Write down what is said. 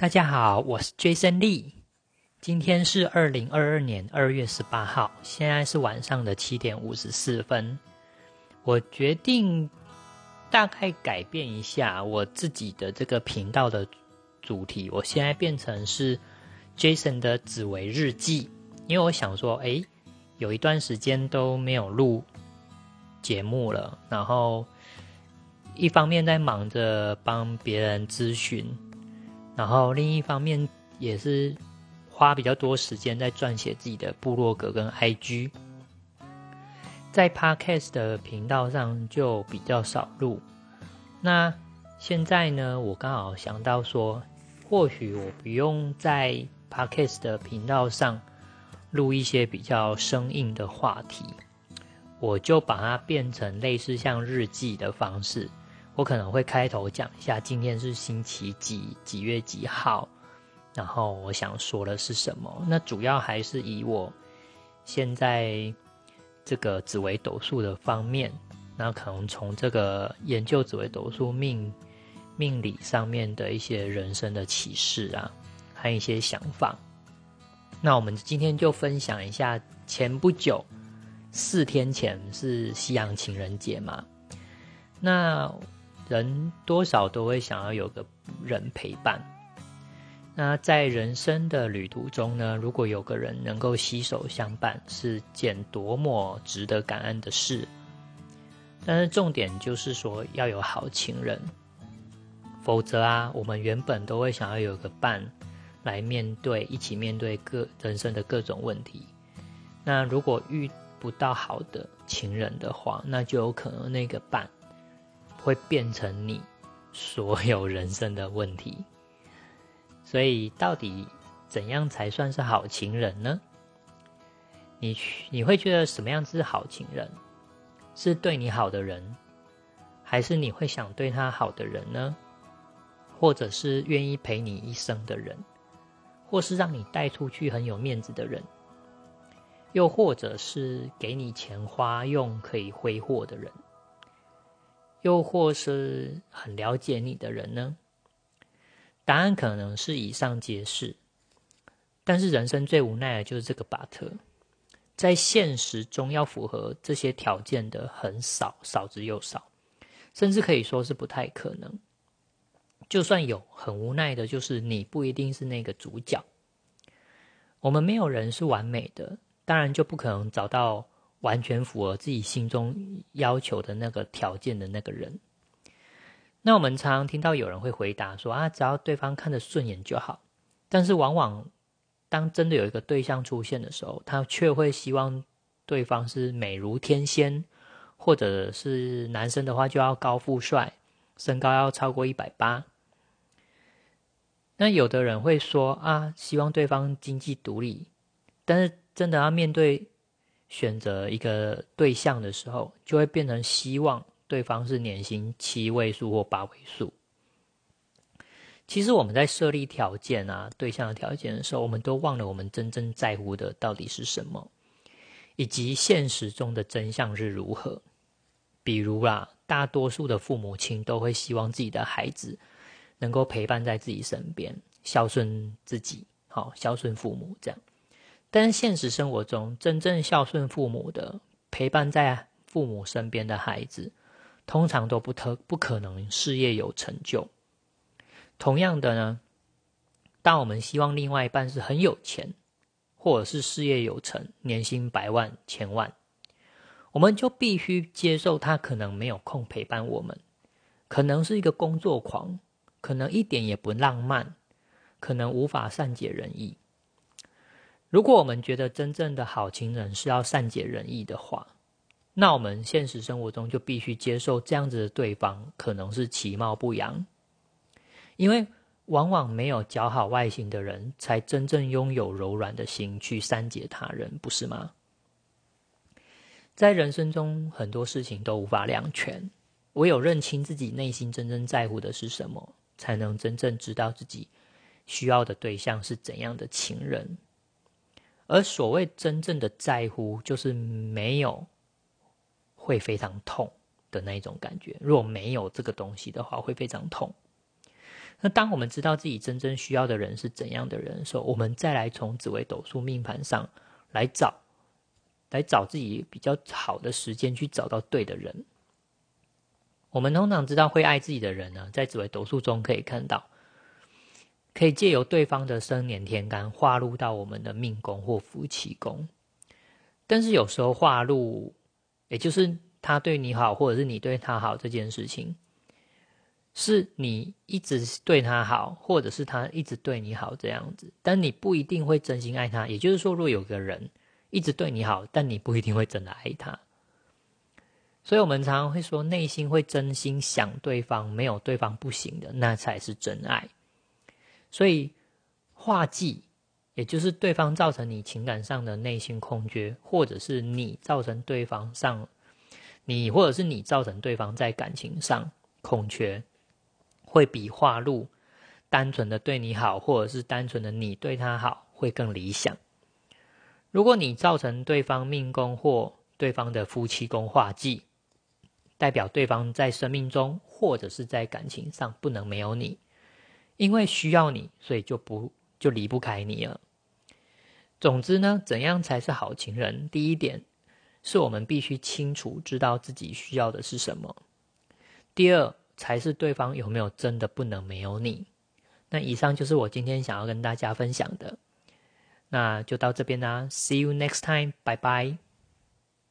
大家好，我是 Jason Lee。今天是二零二二年二月十八号，现在是晚上的七点五十四分。我决定大概改变一下我自己的这个频道的主题，我现在变成是 Jason 的紫薇日记，因为我想说，哎，有一段时间都没有录节目了，然后一方面在忙着帮别人咨询。然后另一方面也是花比较多时间在撰写自己的部落格跟 IG，在 Podcast 的频道上就比较少录。那现在呢，我刚好想到说，或许我不用在 Podcast 的频道上录一些比较生硬的话题，我就把它变成类似像日记的方式。我可能会开头讲一下，今天是星期几几月几号，然后我想说的是什么。那主要还是以我现在这个紫微斗数的方面，那可能从这个研究紫微斗数命命理上面的一些人生的启示啊，还有一些想法。那我们今天就分享一下，前不久四天前是西洋情人节嘛，那。人多少都会想要有个人陪伴。那在人生的旅途中呢，如果有个人能够携手相伴，是件多么值得感恩的事。但是重点就是说要有好情人，否则啊，我们原本都会想要有个伴来面对，一起面对各人生的各种问题。那如果遇不到好的情人的话，那就有可能那个伴。会变成你所有人生的问题，所以到底怎样才算是好情人呢？你你会觉得什么样子是好情人？是对你好的人，还是你会想对他好的人呢？或者是愿意陪你一生的人，或是让你带出去很有面子的人，又或者是给你钱花用可以挥霍的人？又或是很了解你的人呢？答案可能是以上皆是。但是人生最无奈的就是这个 but，在现实中要符合这些条件的很少，少之又少，甚至可以说是不太可能。就算有，很无奈的就是你不一定是那个主角。我们没有人是完美的，当然就不可能找到。完全符合自己心中要求的那个条件的那个人，那我们常常听到有人会回答说：“啊，只要对方看得顺眼就好。”但是往往当真的有一个对象出现的时候，他却会希望对方是美如天仙，或者是男生的话就要高富帅，身高要超过一百八。那有的人会说：“啊，希望对方经济独立。”但是真的要面对。选择一个对象的时候，就会变成希望对方是年薪七位数或八位数。其实我们在设立条件啊，对象的条件的时候，我们都忘了我们真正在乎的到底是什么，以及现实中的真相是如何。比如啦，大多数的父母亲都会希望自己的孩子能够陪伴在自己身边，孝顺自己，好孝顺父母这样。但是现实生活中，真正孝顺父母的、陪伴在父母身边的孩子，通常都不特不可能事业有成就。同样的呢，当我们希望另外一半是很有钱，或者是事业有成、年薪百万、千万，我们就必须接受他可能没有空陪伴我们，可能是一个工作狂，可能一点也不浪漫，可能无法善解人意。如果我们觉得真正的好情人是要善解人意的话，那我们现实生活中就必须接受这样子的对方可能是其貌不扬，因为往往没有姣好外形的人才真正拥有柔软的心去善解他人，不是吗？在人生中很多事情都无法两全，唯有认清自己内心真正在乎的是什么，才能真正知道自己需要的对象是怎样的情人。而所谓真正的在乎，就是没有会非常痛的那一种感觉。如果没有这个东西的话，会非常痛。那当我们知道自己真正需要的人是怎样的人的时候，我们再来从紫微斗数命盘上来找，来找自己比较好的时间去找到对的人。我们通常知道会爱自己的人呢，在紫微斗数中可以看到，可以借由对方的生年天干划入到我们的命宫或夫妻宫。但是有时候划入，也就是他对你好，或者是你对他好这件事情。是你一直对他好，或者是他一直对你好这样子，但你不一定会真心爱他。也就是说，如果有个人一直对你好，但你不一定会真的爱他。所以我们常常会说，内心会真心想对方，没有对方不行的，那才是真爱。所以画忌，也就是对方造成你情感上的内心空缺，或者是你造成对方上，你或者是你造成对方在感情上空缺。会比画路单纯的对你好，或者是单纯的你对他好，会更理想。如果你造成对方命宫或对方的夫妻宫化忌，代表对方在生命中或者是在感情上不能没有你，因为需要你，所以就不就离不开你了。总之呢，怎样才是好情人？第一点是我们必须清楚知道自己需要的是什么。第二。才是对方有没有真的不能没有你？那以上就是我今天想要跟大家分享的，那就到这边啦，See you next time，拜拜。